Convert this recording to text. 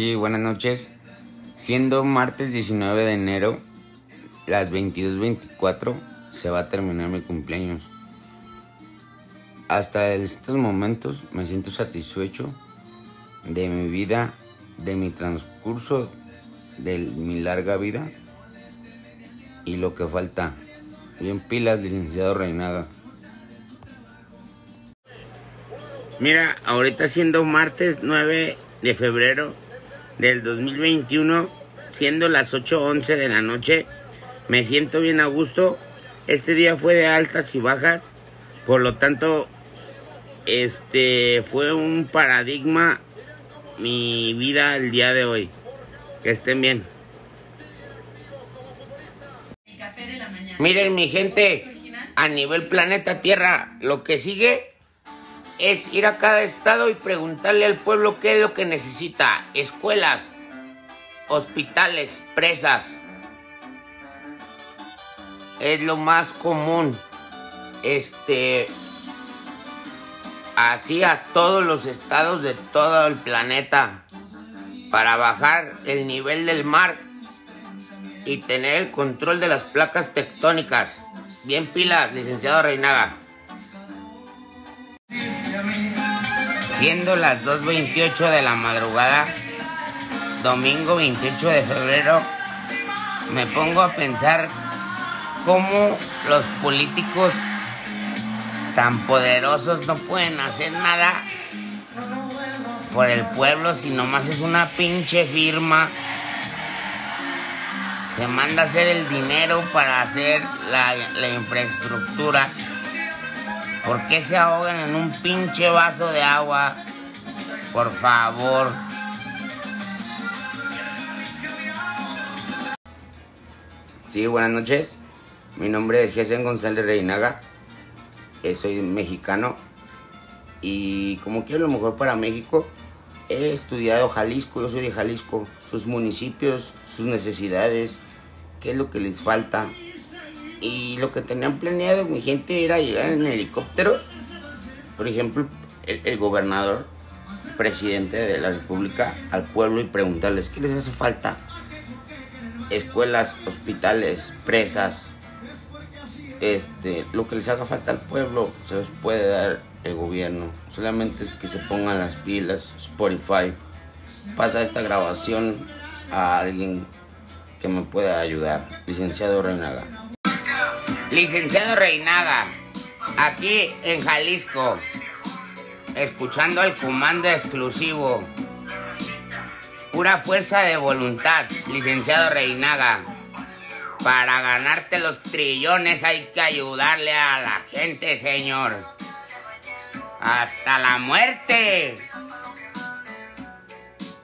Sí, buenas noches. Siendo martes 19 de enero, las 22.24, se va a terminar mi cumpleaños. Hasta estos momentos me siento satisfecho de mi vida, de mi transcurso, de mi larga vida y lo que falta. Bien pilas, licenciado Reinaga. Mira, ahorita siendo martes 9 de febrero del 2021, siendo las 8.11 de la noche, me siento bien a gusto. Este día fue de altas y bajas, por lo tanto, este fue un paradigma mi vida el día de hoy. Que estén bien. Miren mi gente, a nivel planeta Tierra, lo que sigue es ir a cada estado y preguntarle al pueblo qué es lo que necesita. Escuelas, hospitales, presas. Es lo más común. Este. Así a todos los estados de todo el planeta. Para bajar el nivel del mar y tener el control de las placas tectónicas. Bien pilas, licenciado Reinaga. Siendo las 2.28 de la madrugada, domingo 28 de febrero, me pongo a pensar cómo los políticos tan poderosos no pueden hacer nada por el pueblo si nomás es una pinche firma. Se manda a hacer el dinero para hacer la, la infraestructura ¿Por qué se ahogan en un pinche vaso de agua? Por favor. Sí, buenas noches. Mi nombre es Jesen González Reinaga. Eh, soy mexicano. Y como quiero lo mejor para México, he estudiado Jalisco. Yo soy de Jalisco. Sus municipios, sus necesidades, qué es lo que les falta y lo que tenían planeado mi gente era llegar en helicópteros. Por ejemplo, el, gobernador, presidente de la república, al pueblo y preguntarles qué les hace falta. Escuelas, hospitales, presas, este, lo que les haga falta al pueblo se los puede dar el gobierno. Solamente es que se pongan las pilas, Spotify. Pasa esta grabación a alguien que me pueda ayudar. Licenciado Reinaga. Licenciado Reinaga, aquí en Jalisco, escuchando el comando exclusivo. Pura fuerza de voluntad, licenciado Reinaga. Para ganarte los trillones hay que ayudarle a la gente, señor. Hasta la muerte.